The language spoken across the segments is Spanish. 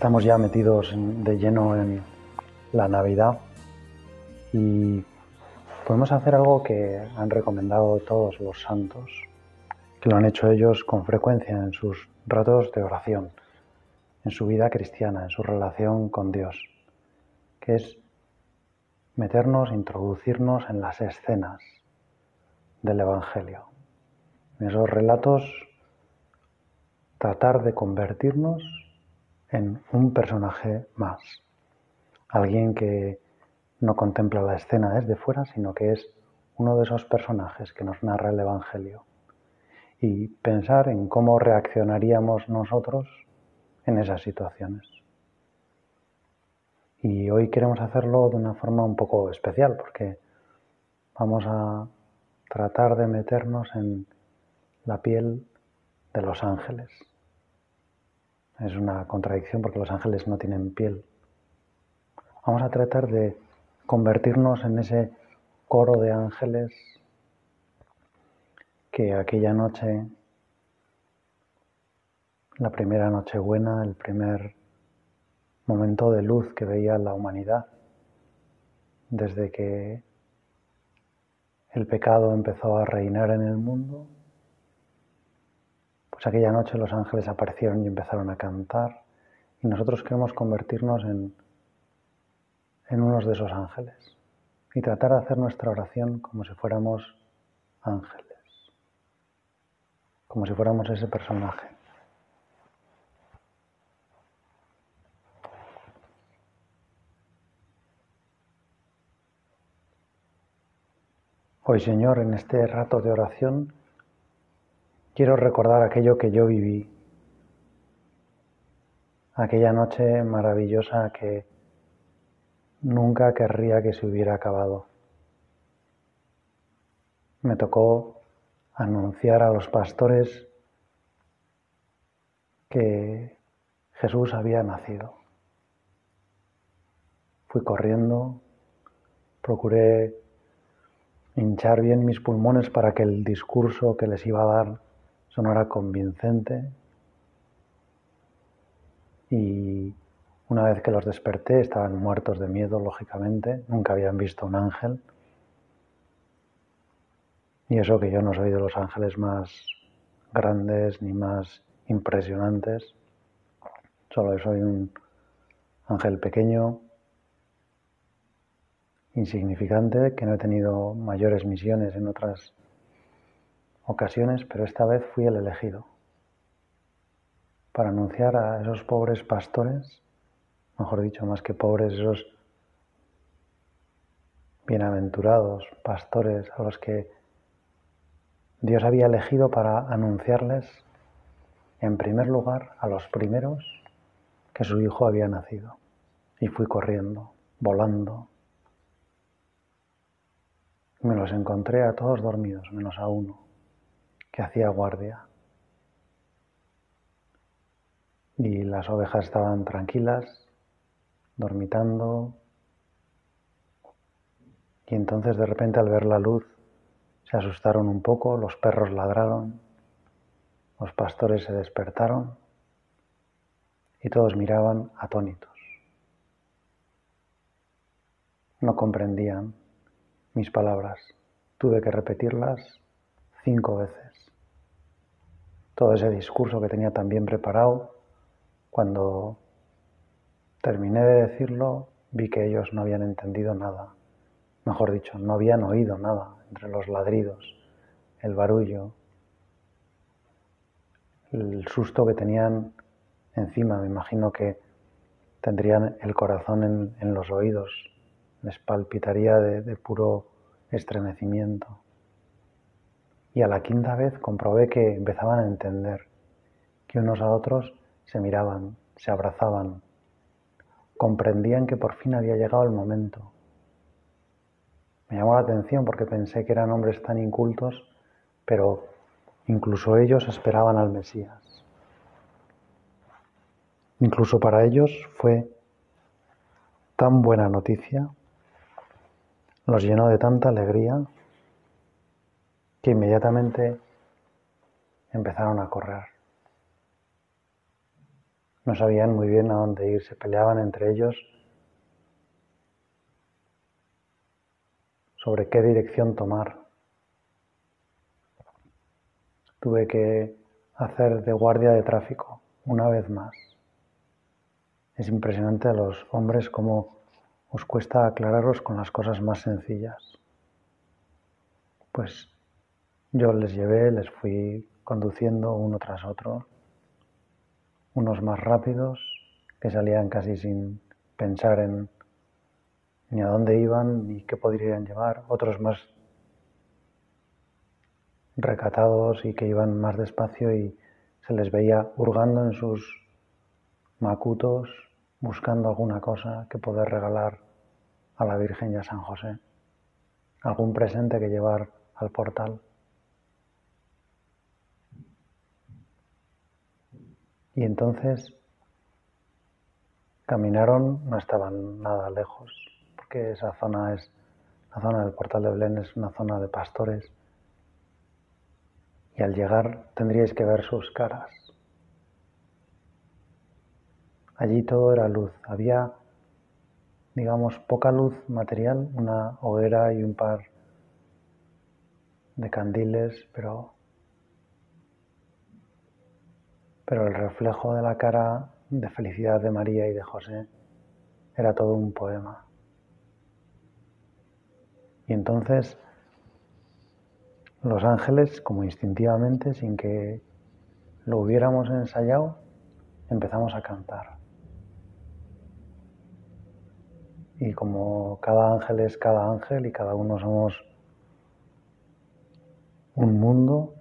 Estamos ya metidos de lleno en la Navidad y podemos hacer algo que han recomendado todos los santos, que lo han hecho ellos con frecuencia en sus ratos de oración, en su vida cristiana, en su relación con Dios, que es meternos, introducirnos en las escenas del Evangelio, en esos relatos, tratar de convertirnos en un personaje más. Alguien que no contempla la escena desde fuera, sino que es uno de esos personajes que nos narra el Evangelio. Y pensar en cómo reaccionaríamos nosotros en esas situaciones. Y hoy queremos hacerlo de una forma un poco especial, porque vamos a tratar de meternos en la piel de los ángeles. Es una contradicción porque los ángeles no tienen piel. Vamos a tratar de convertirnos en ese coro de ángeles que aquella noche, la primera noche buena, el primer momento de luz que veía la humanidad, desde que el pecado empezó a reinar en el mundo, pues aquella noche los ángeles aparecieron y empezaron a cantar y nosotros queremos convertirnos en, en unos de esos ángeles y tratar de hacer nuestra oración como si fuéramos ángeles, como si fuéramos ese personaje. Hoy, Señor, en este rato de oración, Quiero recordar aquello que yo viví, aquella noche maravillosa que nunca querría que se hubiera acabado. Me tocó anunciar a los pastores que Jesús había nacido. Fui corriendo, procuré hinchar bien mis pulmones para que el discurso que les iba a dar sonora convincente. Y una vez que los desperté estaban muertos de miedo, lógicamente, nunca habían visto un ángel. Y eso que yo no soy de los ángeles más grandes ni más impresionantes, solo soy un ángel pequeño, insignificante, que no he tenido mayores misiones en otras ocasiones, pero esta vez fui el elegido para anunciar a esos pobres pastores, mejor dicho, más que pobres, esos bienaventurados pastores a los que Dios había elegido para anunciarles, en primer lugar, a los primeros que su hijo había nacido. Y fui corriendo, volando. Me los encontré a todos dormidos, menos a uno que hacía guardia. Y las ovejas estaban tranquilas, dormitando. Y entonces de repente al ver la luz se asustaron un poco, los perros ladraron, los pastores se despertaron y todos miraban atónitos. No comprendían mis palabras. Tuve que repetirlas cinco veces todo ese discurso que tenía tan bien preparado, cuando terminé de decirlo, vi que ellos no habían entendido nada. Mejor dicho, no habían oído nada entre los ladridos, el barullo, el susto que tenían encima. Me imagino que tendrían el corazón en, los oídos, les palpitaría de puro estremecimiento. Y a la quinta vez comprobé que empezaban a entender, que unos a otros se miraban, se abrazaban, comprendían que por fin había llegado el momento. Me llamó la atención porque pensé que eran hombres tan incultos, pero incluso ellos esperaban al Mesías. Incluso para ellos fue tan buena noticia, los llenó de tanta alegría, que inmediatamente empezaron a correr. No sabían muy bien a dónde ir, se peleaban entre ellos sobre qué dirección tomar. Tuve que hacer de guardia de tráfico una vez más. Es impresionante a los hombres cómo os cuesta aclararos con las cosas más sencillas. Pues yo les llevé, les fui conduciendo uno tras otro unos más rápidos que salían casi sin pensar en ni a dónde iban ni qué podrían llevar, otros más recatados y que iban más despacio y se les veía hurgando en sus macutos buscando alguna cosa que poder regalar a la Virgen y a San José, algún presente que llevar al portal. Y entonces caminaron, no estaban nada lejos, porque esa zona es, la zona del portal de Belén es una zona de pastores. Y al llegar tendríais que ver sus caras. Allí todo era luz. Había, digamos, poca luz material, una hoguera y un par de candiles, pero pero el reflejo de la cara de felicidad de María y de José era todo un poema. Y entonces los ángeles, como instintivamente, sin que lo hubiéramos ensayado, empezamos a cantar. Y como cada ángel es cada ángel y cada uno somos un mundo,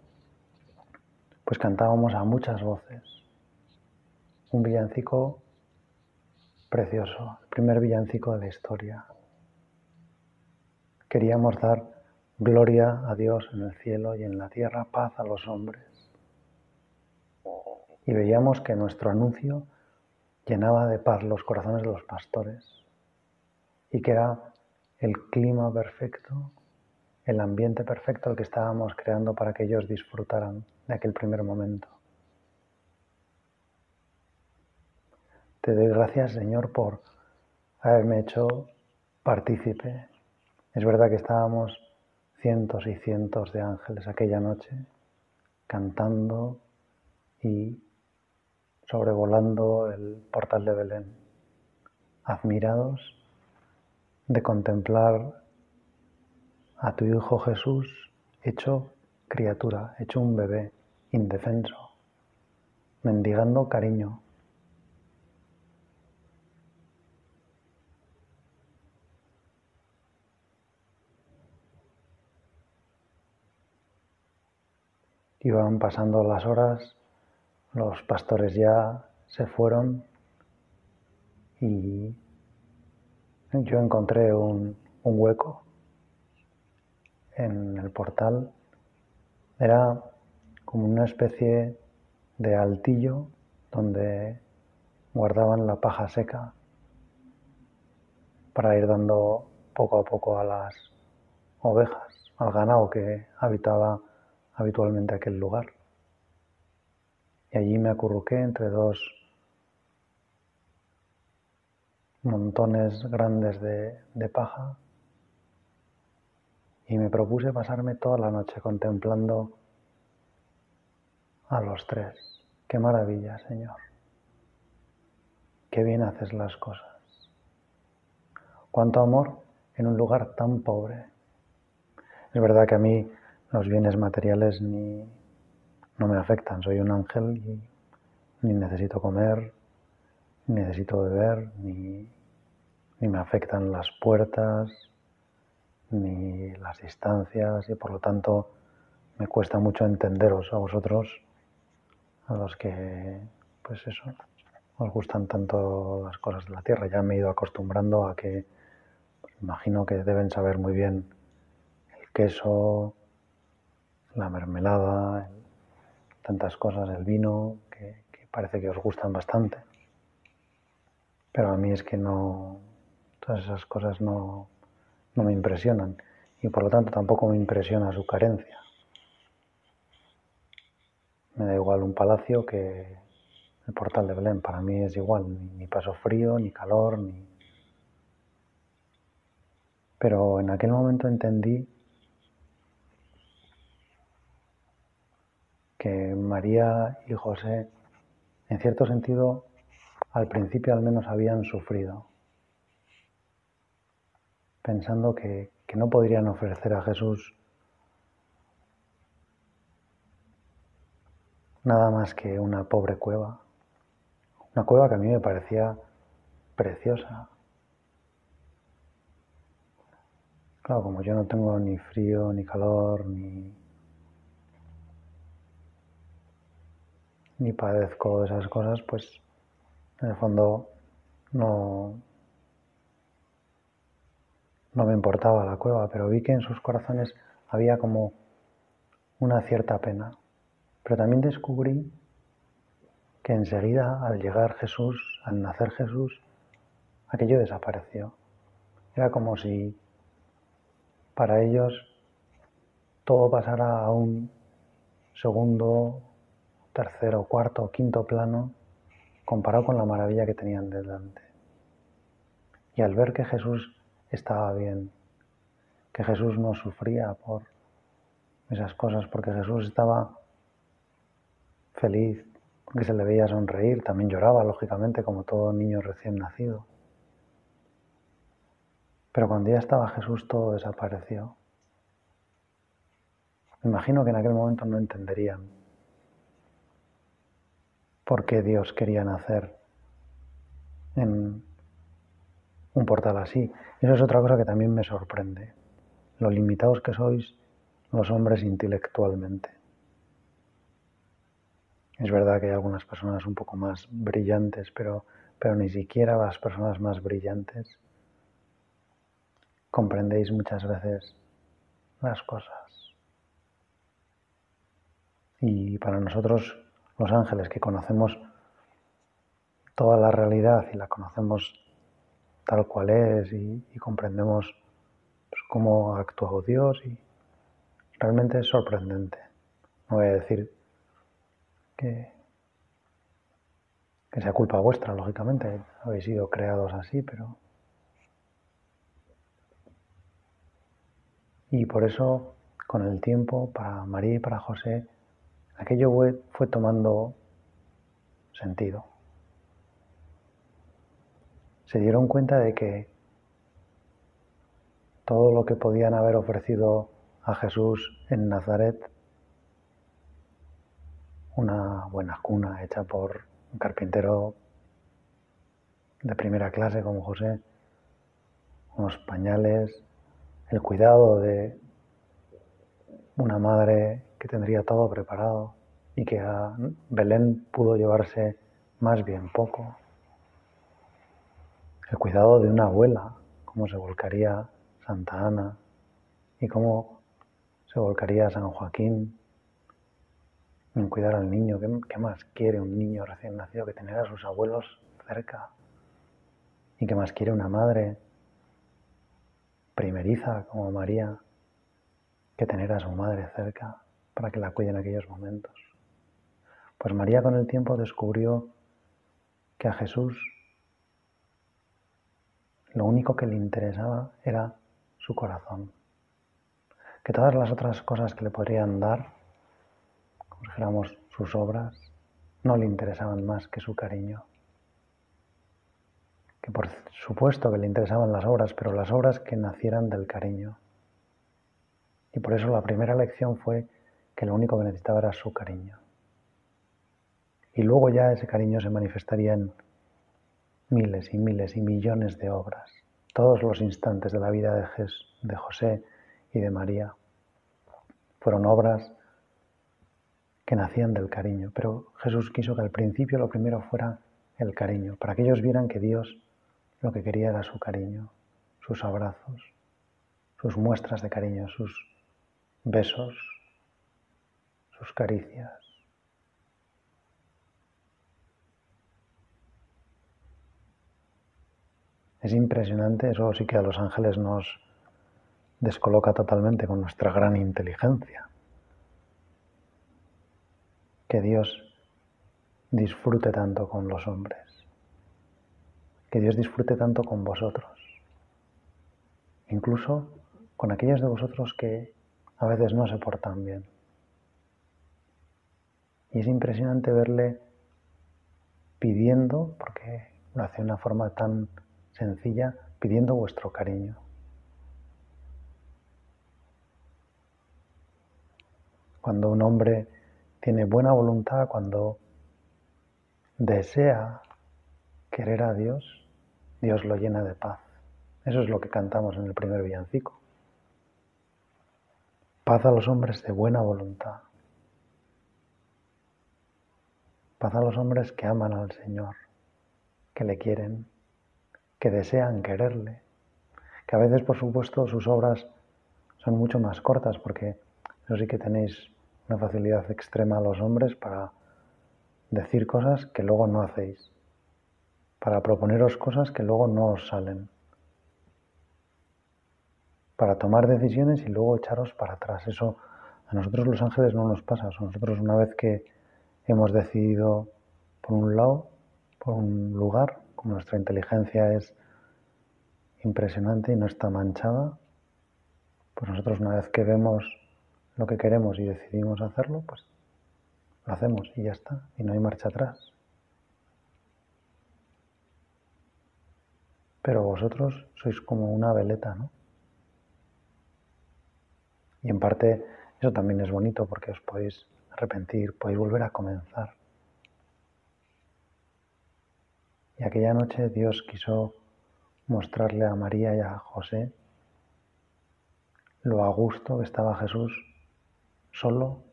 pues cantábamos a muchas voces. Un villancico precioso, el primer villancico de la historia. Queríamos dar gloria a Dios en el cielo y en la tierra, paz a los hombres. Y veíamos que nuestro anuncio llenaba de paz los corazones de los pastores y que era el clima perfecto, el ambiente perfecto que estábamos creando para que ellos disfrutaran de aquel primer momento. Te doy gracias, Señor, por haberme hecho partícipe. Es verdad que estábamos cientos y cientos de ángeles aquella noche cantando y sobrevolando el portal de Belén, admirados de contemplar a tu Hijo Jesús hecho criatura, hecho un bebé, indefenso, mendigando cariño. Iban pasando las horas, los pastores ya se fueron y yo encontré un, un hueco en el portal. Era como una especie de altillo donde guardaban la paja seca para ir dando poco a poco a las ovejas, al ganado que habitaba habitualmente aquel lugar. Y allí me acurruqué entre dos montones grandes de, de paja y me propuse pasarme toda la noche contemplando a los tres. Qué maravilla, Señor. Qué bien haces las cosas. Cuánto amor en un lugar tan pobre. Es verdad que a mí los bienes materiales ni no me afectan. Soy un ángel y ni necesito comer, ni necesito beber, ni, ni me afectan las puertas, ni las distancias y por lo tanto me cuesta mucho entenderos a vosotros a los que, pues eso, os gustan tanto las cosas de la tierra. Ya me he ido acostumbrando a que, pues, imagino que deben saber muy bien el queso, la mermelada, tantas cosas, el vino, que, parece que os gustan bastante. Pero a mí es que no, todas esas cosas no, no me impresionan y por lo tanto tampoco me impresiona su carencia. Me da igual un palacio que el portal de Belén, para mí es igual, ni, paso frío, ni calor, ni... Pero en aquel momento entendí que María y José, en cierto sentido, al principio al menos habían sufrido, pensando que, que no podrían ofrecer a Jesús nada más que una pobre cueva, una cueva que a mí me parecía preciosa. Claro, como yo no tengo ni frío, ni calor, ni, ni padezco esas cosas, pues en el fondo no, no me importaba la cueva, pero vi que en sus corazones había como una cierta pena. Pero también descubrí que enseguida, al llegar Jesús, al nacer Jesús, aquello desapareció. Era como si para ellos todo pasara a un segundo, tercero, cuarto, quinto plano, comparado con la maravilla que tenían delante. Y al ver que Jesús estaba bien, que Jesús no sufría por esas cosas, porque Jesús estaba feliz, porque se le veía sonreír, también lloraba, lógicamente, como todo niño recién nacido. Pero cuando ya estaba Jesús todo desapareció. Me imagino que en aquel momento no entenderían por qué Dios quería nacer en un portal así. Eso es otra cosa que también me sorprende, lo limitados que sois los hombres intelectualmente. Es verdad que hay algunas personas un poco más brillantes, pero, pero ni siquiera las personas más brillantes comprendéis muchas veces las cosas. Y para nosotros, los ángeles, que conocemos toda la realidad y la conocemos tal cual es y, comprendemos pues, cómo ha actuado Dios y realmente es sorprendente. No voy a decir que, sea culpa vuestra, lógicamente, habéis sido creados así, pero... Y por eso, con el tiempo, para María y para José, aquello fue tomando sentido. Se dieron cuenta de que todo lo que podían haber ofrecido a Jesús en Nazaret una buena cuna hecha por un carpintero de primera clase como José, unos pañales, el cuidado de una madre que tendría todo preparado y que a Belén pudo llevarse más bien poco. El cuidado de una abuela, cómo se volcaría Santa Ana y cómo se volcaría San Joaquín en cuidar al niño. ¿Qué, más quiere un niño recién nacido que tener a sus abuelos cerca? ¿Y qué más quiere una madre primeriza como María que tener a su madre cerca para que la cuide en aquellos momentos? Pues María con el tiempo descubrió que a Jesús lo único que le interesaba era su corazón. Que todas las otras cosas que le podrían dar dijéramos, sus obras no le interesaban más que su cariño. Que por supuesto que le interesaban las obras, pero las obras que nacieran del cariño. Y por eso la primera lección fue que lo único que necesitaba era su cariño. Y luego ya ese cariño se manifestaría en miles y miles y millones de obras. Todos los instantes de la vida de, de José y de María fueron obras que nacían del cariño, pero Jesús quiso que al principio lo primero fuera el cariño, para que ellos vieran que Dios lo que quería era su cariño, sus abrazos, sus muestras de cariño, sus besos, sus caricias. Es impresionante, eso sí que a los ángeles nos descoloca totalmente con nuestra gran inteligencia. Que Dios disfrute tanto con los hombres, que Dios disfrute tanto con vosotros, incluso con aquellos de vosotros que a veces no se portan bien. Y es impresionante verle pidiendo, porque lo hace de una forma tan sencilla, pidiendo vuestro cariño. Cuando un hombre tiene buena voluntad, cuando desea querer a Dios, Dios lo llena de paz. Eso es lo que cantamos en el primer villancico. Paz a los hombres de buena voluntad. Paz a los hombres que aman al Señor, que le quieren, que desean quererle, que a veces, por supuesto, sus obras son mucho más cortas, porque eso sí que tenéis una facilidad extrema a los hombres para decir cosas que luego no hacéis, para proponeros cosas que luego no os salen, para tomar decisiones y luego echaros para atrás. Eso a nosotros los ángeles no nos pasa. A nosotros una vez que hemos decidido por un lado, por un lugar, como nuestra inteligencia es impresionante y no está manchada, pues nosotros una vez que vemos lo que queremos y decidimos hacerlo, pues lo hacemos y ya está, y no hay marcha atrás. Pero vosotros sois como una veleta, ¿no? Y en parte eso también es bonito porque os podéis arrepentir, podéis volver a comenzar. Y aquella noche Dios quiso mostrarle a María y a José lo a gusto que estaba Jesús solo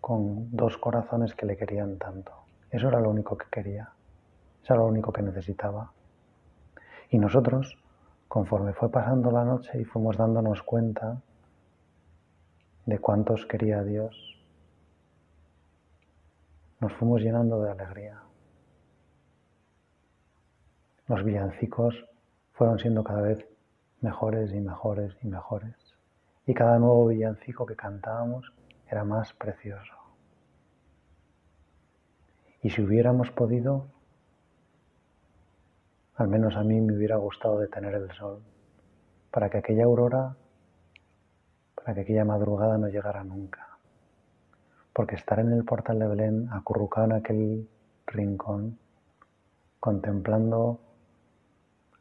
con dos corazones que le querían tanto. Eso era lo único que quería, eso era lo único que necesitaba. Y nosotros, conforme fue pasando la noche y fuimos dándonos cuenta de cuántos quería Dios, nos fuimos llenando de alegría. Los villancicos fueron siendo cada vez mejores y mejores y mejores. Y cada nuevo villancico que cantábamos era más precioso. Y si hubiéramos podido, al menos a mí me hubiera gustado detener el sol, para que aquella aurora, para que aquella madrugada no llegara nunca. Porque estar en el portal de Belén, acurrucado en aquel rincón, contemplando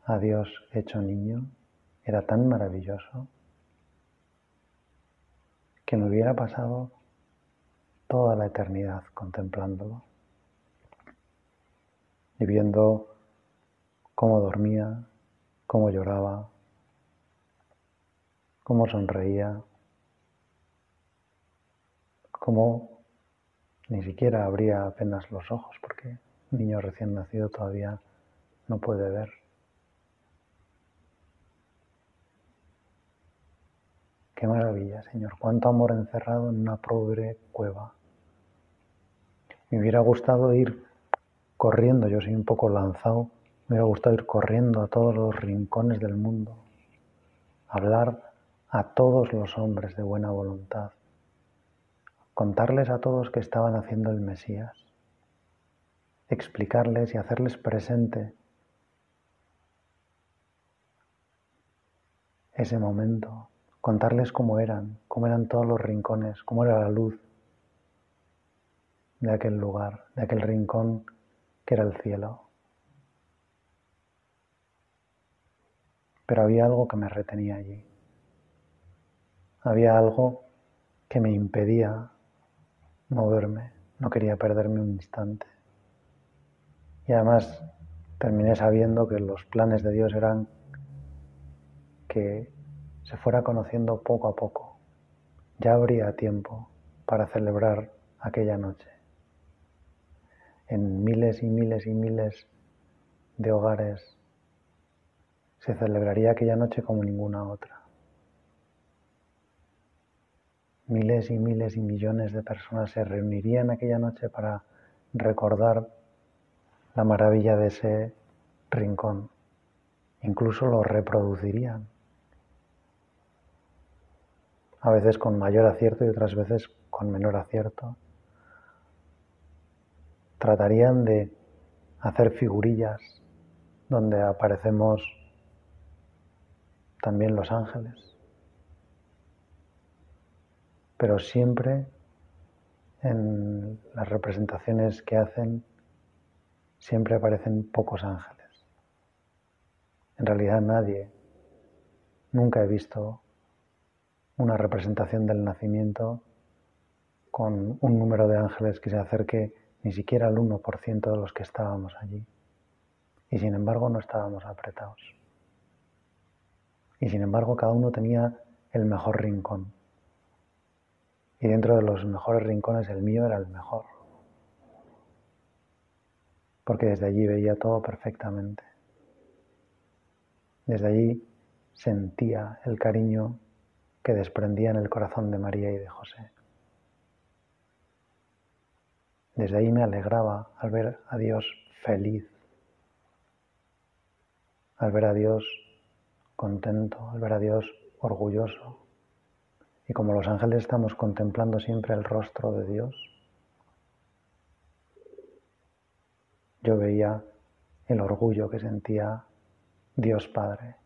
a Dios hecho niño, era tan maravilloso que me hubiera pasado toda la eternidad contemplándolo y viendo cómo dormía, cómo lloraba, cómo sonreía, cómo ni siquiera abría apenas los ojos, porque un niño recién nacido todavía no puede ver. Qué maravilla, Señor, cuánto amor encerrado en una pobre cueva. Me hubiera gustado ir corriendo, yo soy un poco lanzado, me hubiera gustado ir corriendo a todos los rincones del mundo, hablar a todos los hombres de buena voluntad, contarles a todos que estaban haciendo el Mesías, explicarles y hacerles presente ese momento, contarles cómo eran, cómo eran todos los rincones, cómo era la luz de aquel lugar, de aquel rincón que era el cielo. Pero había algo que me retenía allí. Había algo que me impedía moverme. No quería perderme un instante. Y además terminé sabiendo que los planes de Dios eran que se fuera conociendo poco a poco. Ya habría tiempo para celebrar aquella noche. en miles y miles y miles de hogares se celebraría aquella noche como ninguna otra. Miles y miles y millones de personas se reunirían aquella noche para recordar la maravilla de ese rincón. Incluso lo reproducirían. A veces con mayor acierto y otras veces con menor acierto. Tratarían de hacer figurillas donde aparecemos también los ángeles. Pero siempre en las representaciones que hacen, siempre aparecen pocos ángeles. En realidad nadie, nunca he visto una representación del nacimiento con un número de ángeles que se acerque ni siquiera al 1% de los que estábamos allí. Y sin embargo no estábamos apretados. Y sin embargo cada uno tenía el mejor rincón. Y dentro de los mejores rincones el mío era el mejor. Porque desde allí veía todo perfectamente. Desde allí sentía el cariño que desprendía en el corazón de María y de José. Desde ahí me alegraba al ver a Dios feliz, al ver a Dios contento, al ver a Dios orgulloso. Y como los ángeles estamos contemplando siempre el rostro de Dios, yo veía el orgullo que sentía Dios Padre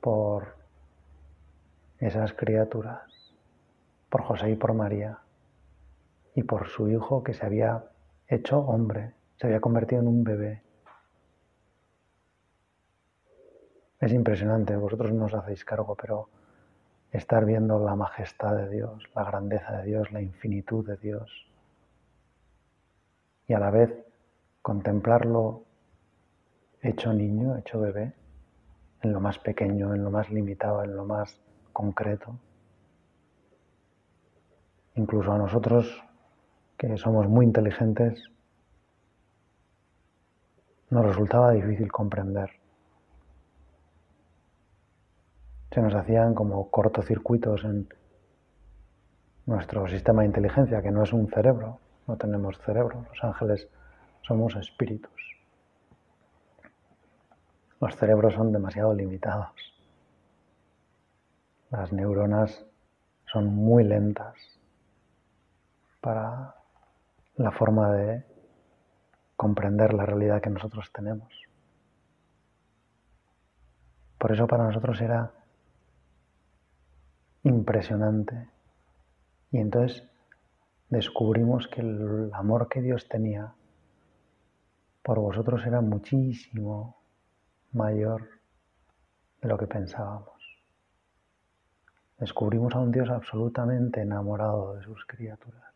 por esas criaturas, por José y por María, y por su hijo que se había hecho hombre, se había convertido en un bebé. Es impresionante, vosotros no os hacéis cargo, pero estar viendo la majestad de Dios, la grandeza de Dios, la infinitud de Dios, y a la vez contemplarlo hecho niño, hecho bebé, en lo más pequeño, en lo más limitado, en lo más concreto. Incluso a nosotros, que somos muy inteligentes, nos resultaba difícil comprender. Se nos hacían como cortocircuitos en nuestro sistema de inteligencia, que no es un cerebro, no tenemos cerebro, los ángeles somos espíritus. Los cerebros son demasiado limitados. Las neuronas son muy lentas para la forma de comprender la realidad que nosotros tenemos. Por eso para nosotros era impresionante. Y entonces descubrimos que el amor que Dios tenía por vosotros era muchísimo mayor de lo que pensábamos descubrimos a un Dios absolutamente enamorado de sus criaturas.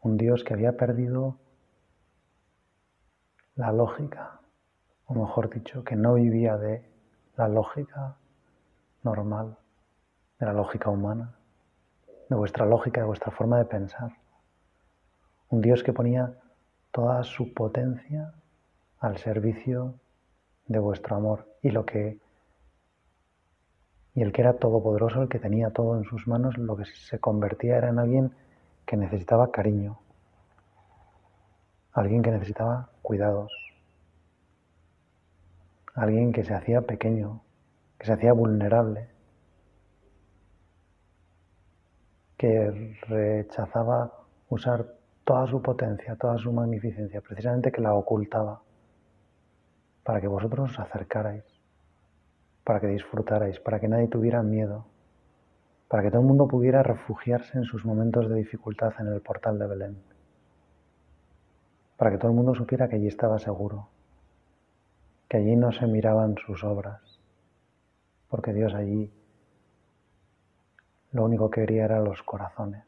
Un Dios que había perdido la lógica, o mejor dicho, que no vivía de la lógica normal, de la lógica humana, de vuestra lógica, de vuestra forma de pensar. Un Dios que ponía toda su potencia al servicio de vuestro amor y lo que y el que era todopoderoso, el que tenía todo en sus manos, lo que se convertía era en alguien que necesitaba cariño, alguien que necesitaba cuidados, alguien que se hacía pequeño, que se hacía vulnerable, que rechazaba usar toda su potencia, toda su magnificencia, precisamente que la ocultaba, para que vosotros os acercarais para que disfrutarais, para que nadie tuviera miedo, para que todo el mundo pudiera refugiarse en sus momentos de dificultad en el portal de Belén, para que todo el mundo supiera que allí estaba seguro, que allí no se miraban sus obras, porque Dios allí lo único que quería era los corazones.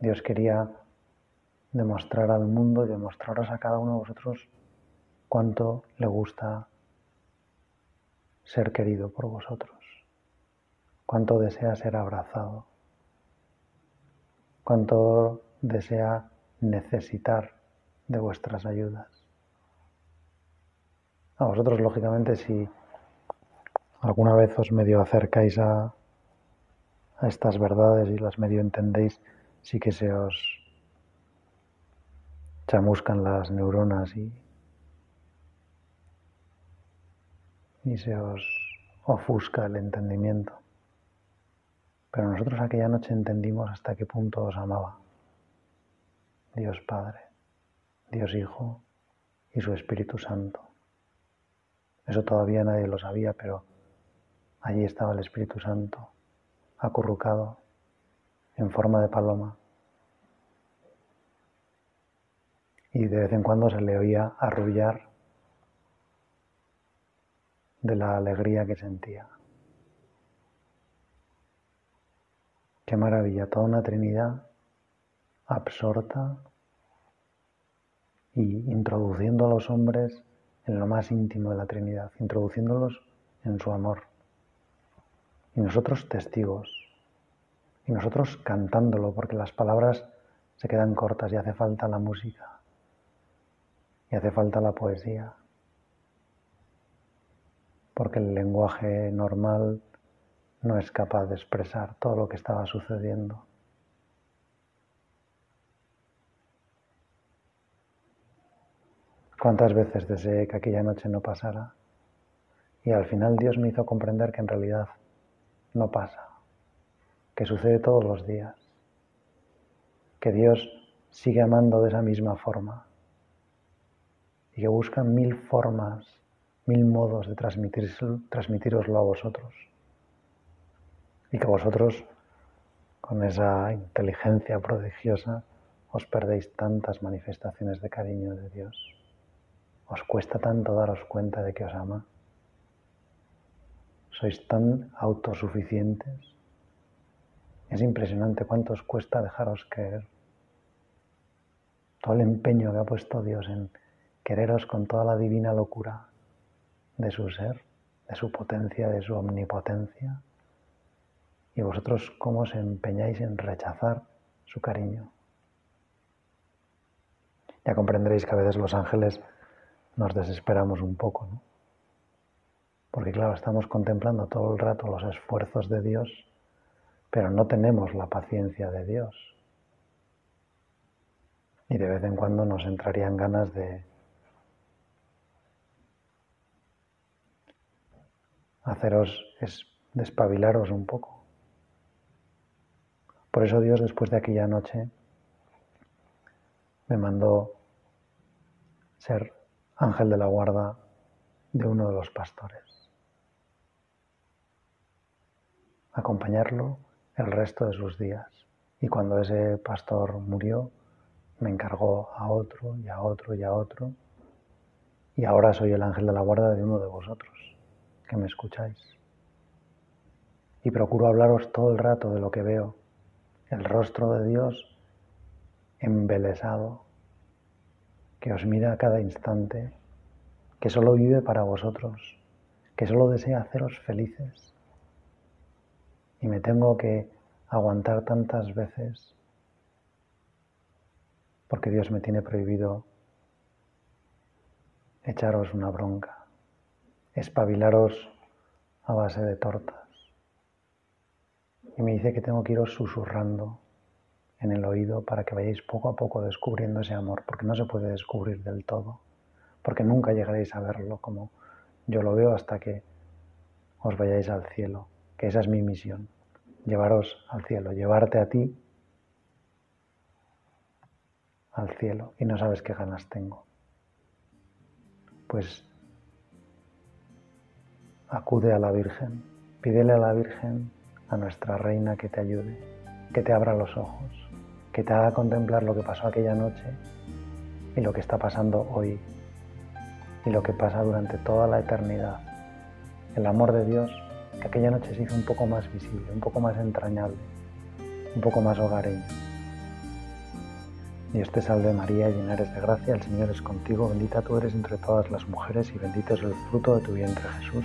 Dios quería demostrar al mundo y demostraros a cada uno de vosotros cuánto le gusta ser querido por vosotros, cuánto desea ser abrazado, cuánto desea necesitar de vuestras ayudas. A vosotros, lógicamente, si alguna vez os medio acercáis a, a estas verdades y las medio entendéis, sí que se os chamuscan las neuronas y, y se os ofusca el entendimiento. Pero nosotros aquella noche entendimos hasta qué punto os amaba Dios Padre, Dios Hijo y su Espíritu Santo. Eso todavía nadie lo sabía, pero allí estaba el Espíritu Santo, acurrucado en forma de paloma. Y de vez en cuando se le oía arrullar de la alegría que sentía. Qué maravilla, toda una Trinidad absorta y introduciendo a los hombres en lo más íntimo de la Trinidad, introduciéndolos en su amor. Y nosotros testigos, y nosotros cantándolo, porque las palabras se quedan cortas y hace falta la música, y hace falta la poesía, porque el lenguaje normal no es capaz de expresar todo lo que estaba sucediendo. ¿Cuántas veces deseé que aquella noche no pasara? Y al final Dios me hizo comprender que en realidad no pasa, que sucede todos los días, que Dios sigue amando de esa misma forma y que busca mil formas, mil modos de transmitiroslo a vosotros. Y que vosotros, con esa inteligencia prodigiosa, os perdéis tantas manifestaciones de cariño de Dios. ¿Os cuesta tanto daros cuenta de que os ama? ¿Sois tan autosuficientes? Es impresionante cuánto os cuesta dejaros creer. Todo el empeño que ha puesto Dios en quereros con toda la divina locura de su ser, de su potencia, de su omnipotencia. Y vosotros cómo os empeñáis en rechazar su cariño. Ya comprenderéis que a veces los ángeles nos desesperamos un poco, ¿no? Porque claro, estamos contemplando todo el rato los esfuerzos de Dios, pero no tenemos la paciencia de Dios. Y de vez en cuando nos entrarían ganas de haceros despabilaros un poco. Por eso Dios después de aquella noche me mandó ser ángel de la guarda de uno de los pastores. Acompañarlo el resto de sus días. Y cuando ese pastor murió, me encargó a otro y a otro y a otro. Y ahora soy el ángel de la guarda de uno de vosotros, que me escucháis. Y procuro hablaros todo el rato de lo que veo, el rostro de Dios embelesado que os mira a cada instante, que solo vive para vosotros, que solo desea haceros felices. Y me tengo que aguantar tantas veces porque Dios me tiene prohibido echaros una bronca, espabilaros a base de tortas. Y me dice que tengo que iros susurrando en el oído para que vayáis poco a poco descubriendo ese amor, porque no se puede descubrir del todo, porque nunca llegaréis a verlo como yo lo veo hasta que os vayáis al cielo, que esa es mi misión, llevaros al cielo, llevarte a ti al cielo y no sabes qué ganas tengo. Pues acude a la Virgen, pídele a la Virgen, a nuestra Reina, que te ayude, que te abra los ojos que te haga contemplar lo que pasó aquella noche y lo que está pasando hoy y lo que pasa durante toda la eternidad. El amor de Dios que aquella noche se hizo un poco más visible, un poco más entrañable, un poco más hogareño. Dios te salve María, llena eres de gracia, el Señor es contigo, bendita tú eres entre todas las mujeres y bendito es el fruto de tu vientre Jesús.